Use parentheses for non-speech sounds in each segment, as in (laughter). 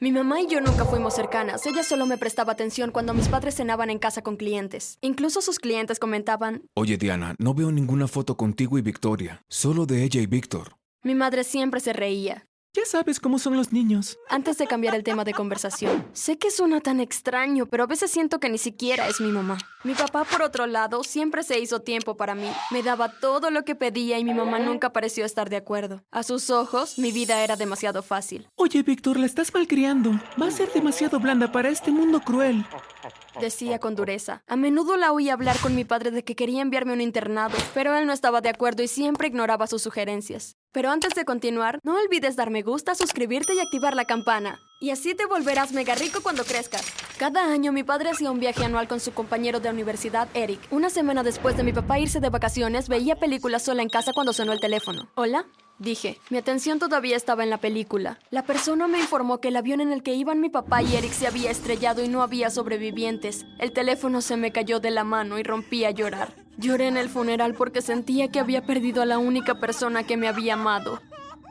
Mi mamá y yo nunca fuimos cercanas. Ella solo me prestaba atención cuando mis padres cenaban en casa con clientes. Incluso sus clientes comentaban, Oye, Diana, no veo ninguna foto contigo y Victoria, solo de ella y Víctor. mi madre siempre se reía. Ya sabes cómo son los niños. Antes de cambiar el tema de conversación, sé que suena tan extraño, pero a veces siento que ni siquiera es mi mamá. Mi papá, por otro lado, siempre se hizo tiempo para mí. Me daba todo lo que pedía y mi mamá nunca pareció estar de acuerdo. A sus ojos, mi vida era demasiado fácil. Oye, Víctor, la estás malcriando. Va a ser demasiado blanda para este mundo cruel. Decía con dureza. A menudo la oí hablar con mi padre de que quería enviarme a un internado, pero él no estaba de acuerdo y siempre ignoraba sus sugerencias. Pero antes de continuar, no olvides dar me gusta, suscribirte y activar la campana. Y así te volverás mega rico cuando crezcas. Cada año mi padre hacía un viaje anual con su compañero de universidad, Eric. Una semana después de mi papá irse de vacaciones, veía películas sola en casa cuando sonó el teléfono. ¿Hola? Dije. Mi atención todavía estaba en la película. La persona me informó que el avión en el que iban mi papá y Eric se había estrellado y no había sobrevivientes. El teléfono se me cayó de la mano y rompí a llorar. Lloré en el funeral porque sentía que había perdido a la única persona que me había amado.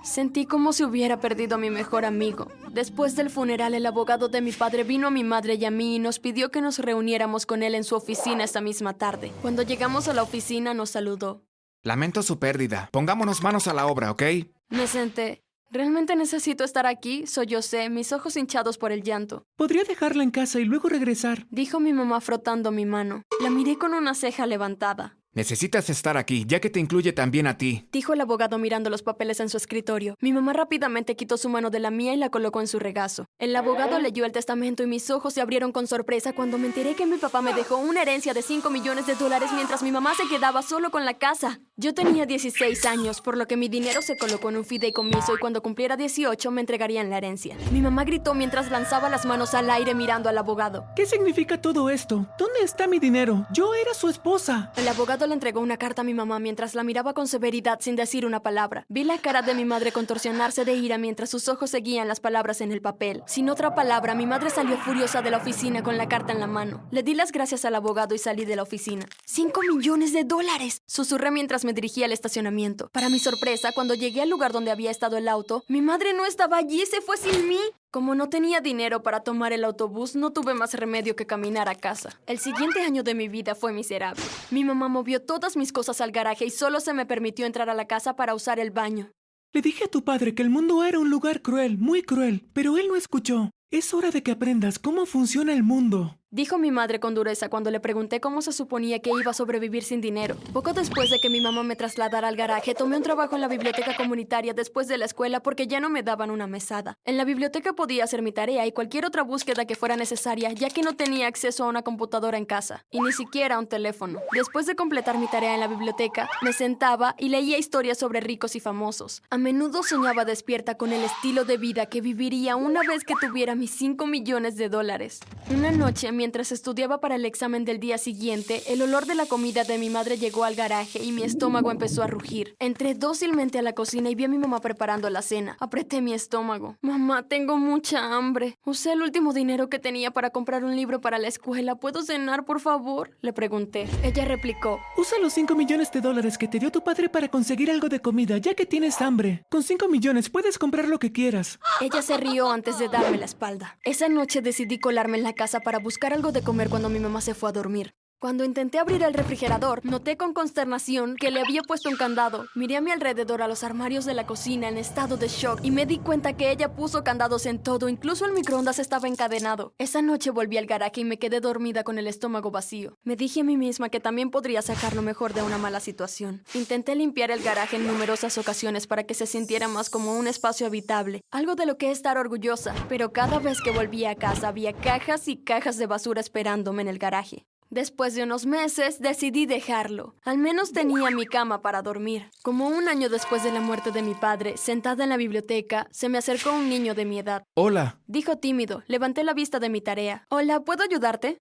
Sentí como si hubiera perdido a mi mejor amigo. Después del funeral, el abogado de mi padre vino a mi madre y a mí y nos pidió que nos reuniéramos con él en su oficina esa misma tarde. Cuando llegamos a la oficina, nos saludó. Lamento su pérdida. Pongámonos manos a la obra, ¿ok? Me senté. ¿Realmente necesito estar aquí? Sollocé, mis ojos hinchados por el llanto. Podría dejarla en casa y luego regresar. Dijo mi mamá frotando mi mano. La miré con una ceja levantada. Necesitas estar aquí, ya que te incluye también a ti. Dijo el abogado mirando los papeles en su escritorio. Mi mamá rápidamente quitó su mano de la mía y la colocó en su regazo. El abogado leyó el testamento y mis ojos se abrieron con sorpresa cuando me enteré que mi papá me dejó una herencia de 5 millones de dólares mientras mi mamá se quedaba solo con la casa. Yo tenía 16 años, por lo que mi dinero se colocó en un fideicomiso y cuando cumpliera 18 me entregarían la herencia. Mi mamá gritó mientras lanzaba las manos al aire mirando al abogado. ¿Qué significa todo esto? ¿Dónde está mi dinero? Yo era su esposa. El abogado le entregó una carta a mi mamá mientras la miraba con severidad sin decir una palabra. Vi la cara de mi madre contorsionarse de ira mientras sus ojos seguían las palabras en el papel. Sin otra palabra, mi madre salió furiosa de la oficina con la carta en la mano. Le di las gracias al abogado y salí de la oficina. ¡Cinco millones de dólares! Susurré mientras me dirigía al estacionamiento. Para mi sorpresa, cuando llegué al lugar donde había estado el auto, mi madre no estaba allí, se fue sin mí. Como no tenía dinero para tomar el autobús, no tuve más remedio que caminar a casa. El siguiente año de mi vida fue miserable. Mi mamá movió todas mis cosas al garaje y solo se me permitió entrar a la casa para usar el baño. Le dije a tu padre que el mundo era un lugar cruel, muy cruel, pero él no escuchó. Es hora de que aprendas cómo funciona el mundo. Dijo mi madre con dureza cuando le pregunté cómo se suponía que iba a sobrevivir sin dinero. Poco después de que mi mamá me trasladara al garaje, tomé un trabajo en la biblioteca comunitaria después de la escuela porque ya no me daban una mesada. En la biblioteca podía hacer mi tarea y cualquier otra búsqueda que fuera necesaria, ya que no tenía acceso a una computadora en casa, y ni siquiera a un teléfono. Después de completar mi tarea en la biblioteca, me sentaba y leía historias sobre ricos y famosos. A menudo soñaba despierta con el estilo de vida que viviría una vez que tuviera mis 5 millones de dólares. Una noche, Mientras estudiaba para el examen del día siguiente, el olor de la comida de mi madre llegó al garaje y mi estómago empezó a rugir. Entré dócilmente a la cocina y vi a mi mamá preparando la cena. Apreté mi estómago. Mamá, tengo mucha hambre. Usé el último dinero que tenía para comprar un libro para la escuela. ¿Puedo cenar, por favor? Le pregunté. Ella replicó. Usa los 5 millones de dólares que te dio tu padre para conseguir algo de comida, ya que tienes hambre. Con 5 millones puedes comprar lo que quieras. Ella se rió antes de darme la espalda. Esa noche decidí colarme en la casa para buscar algo de comer cuando mi mamá se fue a dormir. Cuando intenté abrir el refrigerador, noté con consternación que le había puesto un candado. Miré a mi alrededor a los armarios de la cocina en estado de shock y me di cuenta que ella puso candados en todo, incluso el microondas estaba encadenado. Esa noche volví al garaje y me quedé dormida con el estómago vacío. Me dije a mí misma que también podría sacar lo mejor de una mala situación. Intenté limpiar el garaje en numerosas ocasiones para que se sintiera más como un espacio habitable, algo de lo que estar orgullosa, pero cada vez que volvía a casa había cajas y cajas de basura esperándome en el garaje. Después de unos meses decidí dejarlo. Al menos tenía mi cama para dormir. Como un año después de la muerte de mi padre, sentada en la biblioteca, se me acercó un niño de mi edad. Hola. Dijo tímido. Levanté la vista de mi tarea. Hola, ¿puedo ayudarte?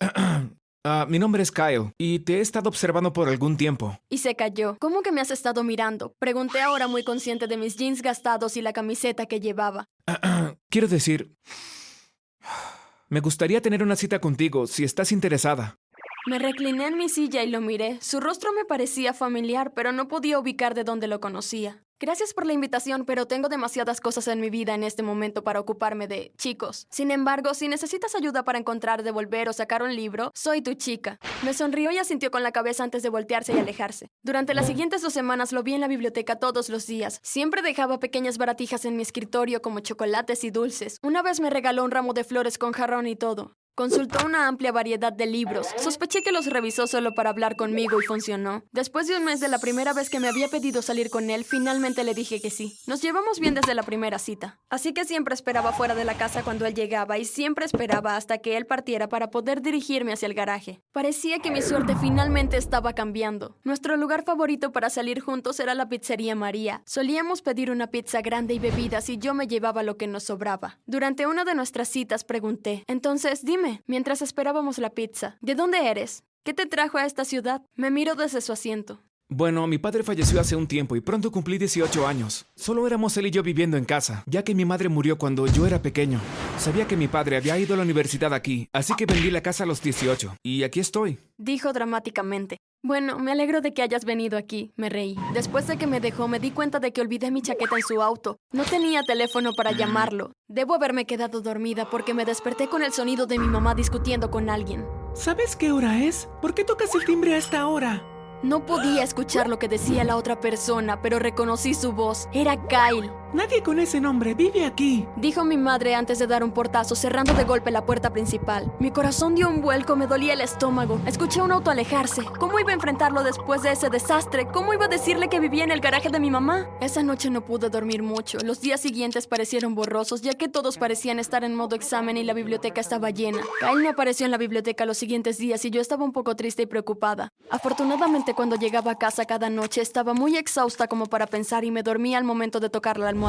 (clears throat) Ah, mi nombre es Kyle y te he estado observando por algún tiempo. Y se cayó. ¿Cómo que me has estado mirando? Pregunté ahora muy consciente de mis jeans gastados y la camiseta que llevaba. (clears throat) Quiero decir... Me gustaría tener una cita contigo si estás interesada. Me recliné en mi silla y lo miré. Su rostro me parecía familiar, pero no podía ubicar de dónde lo conocía. Gracias por la invitación, pero tengo demasiadas cosas en mi vida en este momento para ocuparme de chicos. Sin embargo, si necesitas ayuda para encontrar, devolver o sacar un libro, soy tu chica. Me sonrió y asintió con la cabeza antes de voltearse y alejarse. Durante las siguientes dos semanas lo vi en la biblioteca todos los días. Siempre dejaba pequeñas baratijas en mi escritorio como chocolates y dulces. Una vez me regaló un ramo de flores con jarrón y todo. Consultó una amplia variedad de libros. Sospeché que los revisó solo para hablar conmigo y funcionó. Después de un mes de la primera vez que me había pedido salir con él, finalmente le dije que sí. Nos llevamos bien desde la primera cita. Así que siempre esperaba fuera de la casa cuando él llegaba y siempre esperaba hasta que él partiera para poder dirigirme hacia el garaje. Parecía que mi suerte finalmente estaba cambiando. Nuestro lugar favorito para salir juntos era la pizzería María. Solíamos pedir una pizza grande y bebidas y yo me llevaba lo que nos sobraba. Durante una de nuestras citas pregunté, entonces dime, mientras esperábamos la pizza. ¿De dónde eres? ¿Qué te trajo a esta ciudad? Me miro desde su asiento. Bueno, mi padre falleció hace un tiempo y pronto cumplí 18 años. Solo éramos él y yo viviendo en casa, ya que mi madre murió cuando yo era pequeño. Sabía que mi padre había ido a la universidad aquí, así que vendí la casa a los 18. Y aquí estoy. Dijo dramáticamente. Bueno, me alegro de que hayas venido aquí, me reí. Después de que me dejó, me di cuenta de que olvidé mi chaqueta en su auto. No tenía teléfono para llamarlo. Debo haberme quedado dormida porque me desperté con el sonido de mi mamá discutiendo con alguien. ¿Sabes qué hora es? ¿Por qué tocas el timbre a esta hora? No podía escuchar lo que decía la otra persona, pero reconocí su voz. Era Kyle. Nadie con ese nombre vive aquí. Dijo mi madre antes de dar un portazo, cerrando de golpe la puerta principal. Mi corazón dio un vuelco, me dolía el estómago. Escuché un auto alejarse. ¿Cómo iba a enfrentarlo después de ese desastre? ¿Cómo iba a decirle que vivía en el garaje de mi mamá? Esa noche no pude dormir mucho. Los días siguientes parecieron borrosos, ya que todos parecían estar en modo examen y la biblioteca estaba llena. Kyle no apareció en la biblioteca los siguientes días y yo estaba un poco triste y preocupada. Afortunadamente, cuando llegaba a casa cada noche estaba muy exhausta como para pensar y me dormía al momento de tocar la almohada.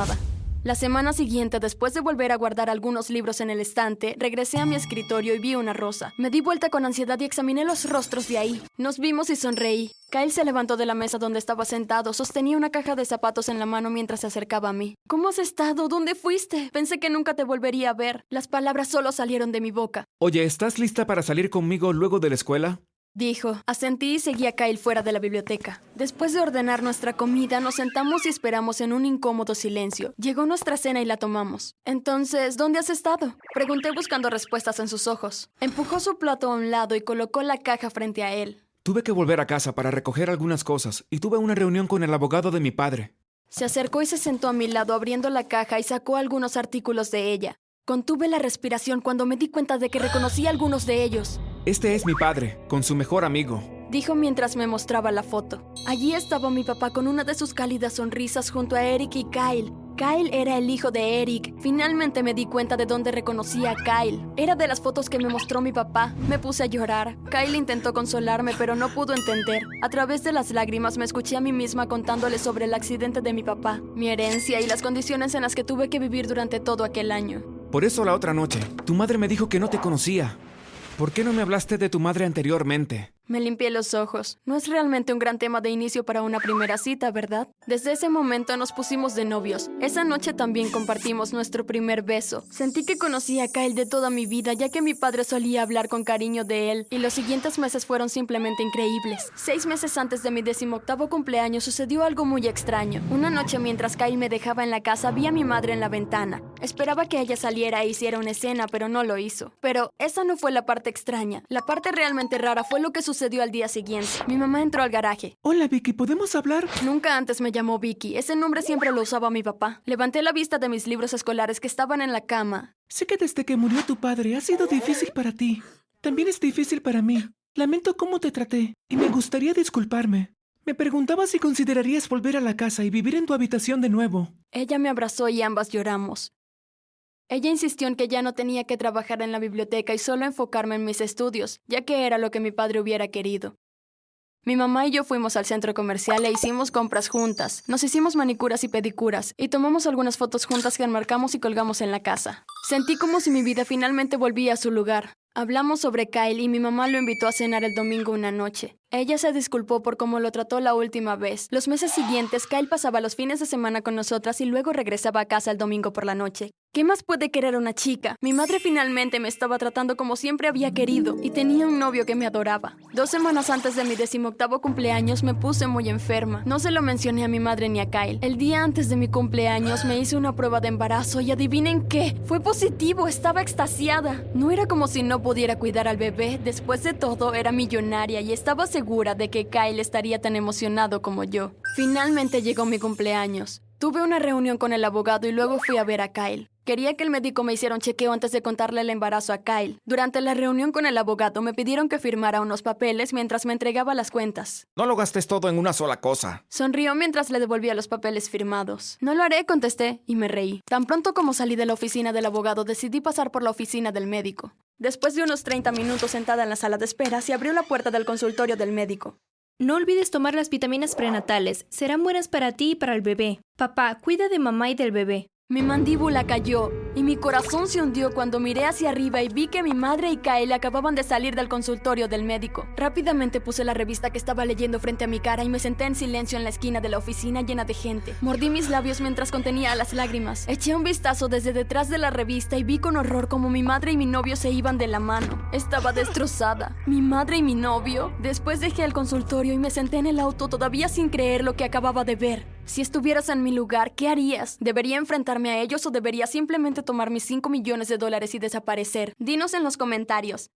La semana siguiente, después de volver a guardar algunos libros en el estante, regresé a mi escritorio y vi una rosa. Me di vuelta con ansiedad y examiné los rostros de ahí. Nos vimos y sonreí. Kyle se levantó de la mesa donde estaba sentado, sostenía una caja de zapatos en la mano mientras se acercaba a mí. ¿Cómo has estado? ¿Dónde fuiste? Pensé que nunca te volvería a ver. Las palabras solo salieron de mi boca. Oye, ¿estás lista para salir conmigo luego de la escuela? Dijo. Asentí y seguí a Kyle fuera de la biblioteca. Después de ordenar nuestra comida, nos sentamos y esperamos en un incómodo silencio. Llegó nuestra cena y la tomamos. Entonces, ¿dónde has estado? Pregunté buscando respuestas en sus ojos. Empujó su plato a un lado y colocó la caja frente a él. Tuve que volver a casa para recoger algunas cosas y tuve una reunión con el abogado de mi padre. Se acercó y se sentó a mi lado abriendo la caja y sacó algunos artículos de ella. Contuve la respiración cuando me di cuenta de que reconocí algunos de ellos. Este es mi padre, con su mejor amigo. Dijo mientras me mostraba la foto. Allí estaba mi papá con una de sus cálidas sonrisas junto a Eric y Kyle. Kyle era el hijo de Eric. Finalmente me di cuenta de dónde reconocía a Kyle. Era de las fotos que me mostró mi papá. Me puse a llorar. Kyle intentó consolarme, pero no pudo entender. A través de las lágrimas me escuché a mí misma contándole sobre el accidente de mi papá, mi herencia y las condiciones en las que tuve que vivir durante todo aquel año. Por eso la otra noche, tu madre me dijo que no te conocía. ¿Por qué no me hablaste de tu madre anteriormente? Me limpié los ojos. No es realmente un gran tema de inicio para una primera cita, ¿verdad? Desde ese momento nos pusimos de novios. Esa noche también compartimos nuestro primer beso. Sentí que conocía a Kyle de toda mi vida, ya que mi padre solía hablar con cariño de él, y los siguientes meses fueron simplemente increíbles. Seis meses antes de mi decimoctavo cumpleaños sucedió algo muy extraño. Una noche mientras Kyle me dejaba en la casa, vi a mi madre en la ventana. Esperaba que ella saliera e hiciera una escena, pero no lo hizo. Pero esa no fue la parte extraña. La parte realmente rara fue lo que sucedió sucedió al día siguiente. Mi mamá entró al garaje. Hola Vicky, ¿podemos hablar? Nunca antes me llamó Vicky. Ese nombre siempre lo usaba mi papá. Levanté la vista de mis libros escolares que estaban en la cama. Sé que desde que murió tu padre ha sido difícil para ti. También es difícil para mí. Lamento cómo te traté y me gustaría disculparme. Me preguntaba si considerarías volver a la casa y vivir en tu habitación de nuevo. Ella me abrazó y ambas lloramos. Ella insistió en que ya no tenía que trabajar en la biblioteca y solo enfocarme en mis estudios, ya que era lo que mi padre hubiera querido. Mi mamá y yo fuimos al centro comercial e hicimos compras juntas. Nos hicimos manicuras y pedicuras y tomamos algunas fotos juntas que enmarcamos y colgamos en la casa. Sentí como si mi vida finalmente volvía a su lugar. Hablamos sobre Kyle y mi mamá lo invitó a cenar el domingo una noche. Ella se disculpó por cómo lo trató la última vez. Los meses siguientes, Kyle pasaba los fines de semana con nosotras y luego regresaba a casa el domingo por la noche. ¿Qué más puede querer una chica? Mi madre finalmente me estaba tratando como siempre había querido y tenía un novio que me adoraba. Dos semanas antes de mi decimoctavo cumpleaños me puse muy enferma. No se lo mencioné a mi madre ni a Kyle. El día antes de mi cumpleaños me hice una prueba de embarazo y adivinen qué, fue positivo, estaba extasiada. No era como si no pudiera cuidar al bebé, después de todo era millonaria y estaba segura de que Kyle estaría tan emocionado como yo. Finalmente llegó mi cumpleaños. Tuve una reunión con el abogado y luego fui a ver a Kyle. Quería que el médico me hiciera un chequeo antes de contarle el embarazo a Kyle. Durante la reunión con el abogado me pidieron que firmara unos papeles mientras me entregaba las cuentas. No lo gastes todo en una sola cosa. Sonrió mientras le devolvía los papeles firmados. No lo haré, contesté, y me reí. Tan pronto como salí de la oficina del abogado, decidí pasar por la oficina del médico. Después de unos 30 minutos sentada en la sala de espera, se abrió la puerta del consultorio del médico. No olvides tomar las vitaminas prenatales. Serán buenas para ti y para el bebé. Papá, cuida de mamá y del bebé. Mi mandíbula cayó y mi corazón se hundió cuando miré hacia arriba y vi que mi madre y Kyle acababan de salir del consultorio del médico. Rápidamente puse la revista que estaba leyendo frente a mi cara y me senté en silencio en la esquina de la oficina llena de gente. Mordí mis labios mientras contenía las lágrimas. Eché un vistazo desde detrás de la revista y vi con horror como mi madre y mi novio se iban de la mano. Estaba destrozada. Mi madre y mi novio. Después dejé el consultorio y me senté en el auto todavía sin creer lo que acababa de ver. Si estuvieras en mi lugar, ¿qué harías? ¿Debería enfrentarme a ellos o debería simplemente tomar mis 5 millones de dólares y desaparecer? Dinos en los comentarios.